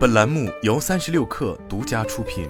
本栏目由三十六氪独家出品。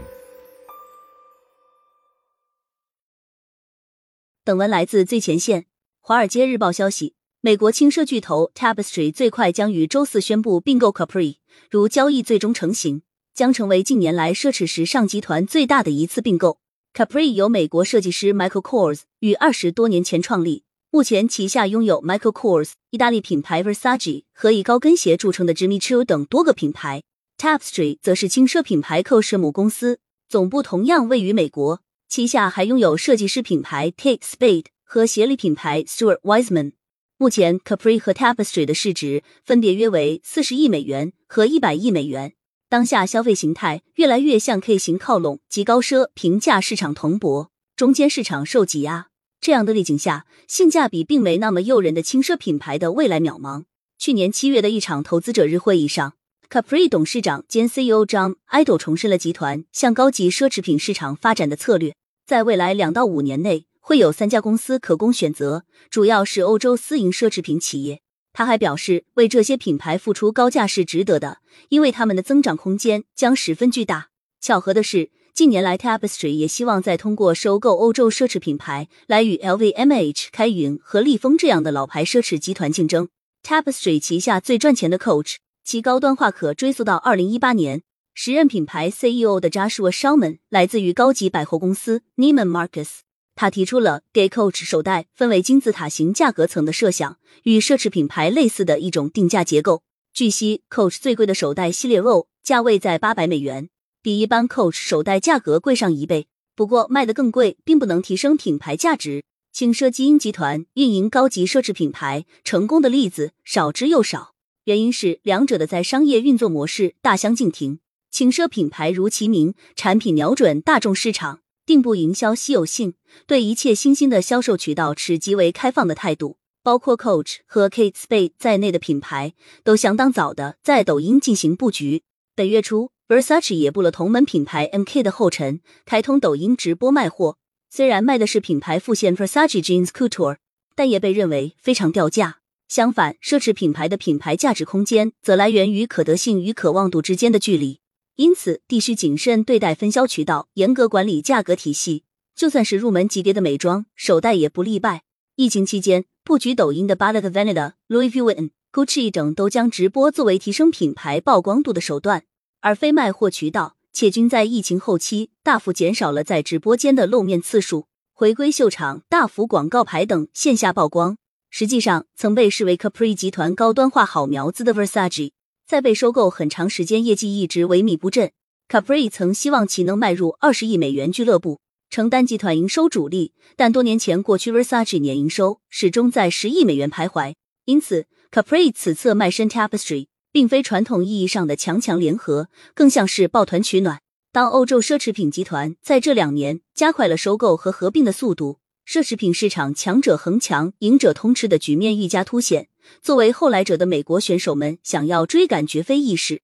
本文来自最前线。华尔街日报消息，美国轻奢巨头 Tapestry 最快将于周四宣布并购 Capri，如交易最终成型，将成为近年来奢侈时尚集团最大的一次并购。Capri 由美国设计师 Michael Kors 于二十多年前创立。目前旗下拥有 Michael Kors、意大利品牌 Versace 和以高跟鞋著称的 Jimmy Choo 等多个品牌。Tapestry 则是轻奢品牌蔻氏母公司，总部同样位于美国。旗下还拥有设计师品牌 Kate Spade 和鞋履品牌 Stuart Weitzman。目前，Capri 和 Tapestry 的市值分别约为四十亿美元和一百亿美元。当下消费形态越来越向 K 型靠拢，及高奢平价市场蓬勃，中间市场受挤压。这样的背景下，性价比并没那么诱人的轻奢品牌的未来渺茫。去年七月的一场投资者日会议上，Capri 董事长兼 CEO John Idol 重申了集团向高级奢侈品市场发展的策略。在未来两到五年内，会有三家公司可供选择，主要是欧洲私营奢侈品企业。他还表示，为这些品牌付出高价是值得的，因为他们的增长空间将十分巨大。巧合的是。近年来，Tapestry 也希望再通过收购欧洲奢侈品牌来与 LVMH、开云和利丰这样的老牌奢侈集团竞争。Tapestry 旗下最赚钱的 Coach，其高端化可追溯到二零一八年。时任品牌 CEO 的 Joshua Shulman 来自于高级百货公司 Neiman Marcus，他提出了给 Coach 手袋分为金字塔型价格层的设想，与奢侈品牌类似的一种定价结构。据悉，Coach 最贵的手袋系列 RO 价位在八百美元。比一般 Coach 手袋价格贵上一倍，不过卖的更贵，并不能提升品牌价值。轻奢基因集团运营高级奢侈品牌成功的例子少之又少，原因是两者的在商业运作模式大相径庭。轻奢品牌如其名，产品瞄准大众市场，定不营销稀有性，对一切新兴的销售渠道持极为开放的态度。包括 Coach 和 Kate Spade 在内的品牌都相当早的在抖音进行布局。本月初。Versace 也步了同门品牌 MK 的后尘，开通抖音直播卖货。虽然卖的是品牌复线 Versace Jeans Couture，但也被认为非常掉价。相反，奢侈品牌的品牌价值空间则来源于可得性与可望度之间的距离。因此，必须谨慎对待分销渠道，严格管理价格体系。就算是入门级别的美妆手袋也不例外。疫情期间，布局抖音的 Balenciaga、Louis Vuitton、Gucci 等都将直播作为提升品牌曝光度的手段。而非卖货渠道，且均在疫情后期大幅减少了在直播间的露面次数，回归秀场、大幅广告牌等线下曝光。实际上，曾被视为 Capri 集团高端化好苗子的 Versace，在被收购很长时间，业绩一直萎靡不振。Capri 曾希望其能迈入二十亿美元俱乐部，承担集团营收主力，但多年前过去 Versace 年营收始终在十亿美元徘徊，因此 Capri 此次卖身 Tapestry。并非传统意义上的强强联合，更像是抱团取暖。当欧洲奢侈品集团在这两年加快了收购和合并的速度，奢侈品市场强者恒强、赢者通吃的局面愈加凸显。作为后来者的美国选手们想要追赶绝非易事。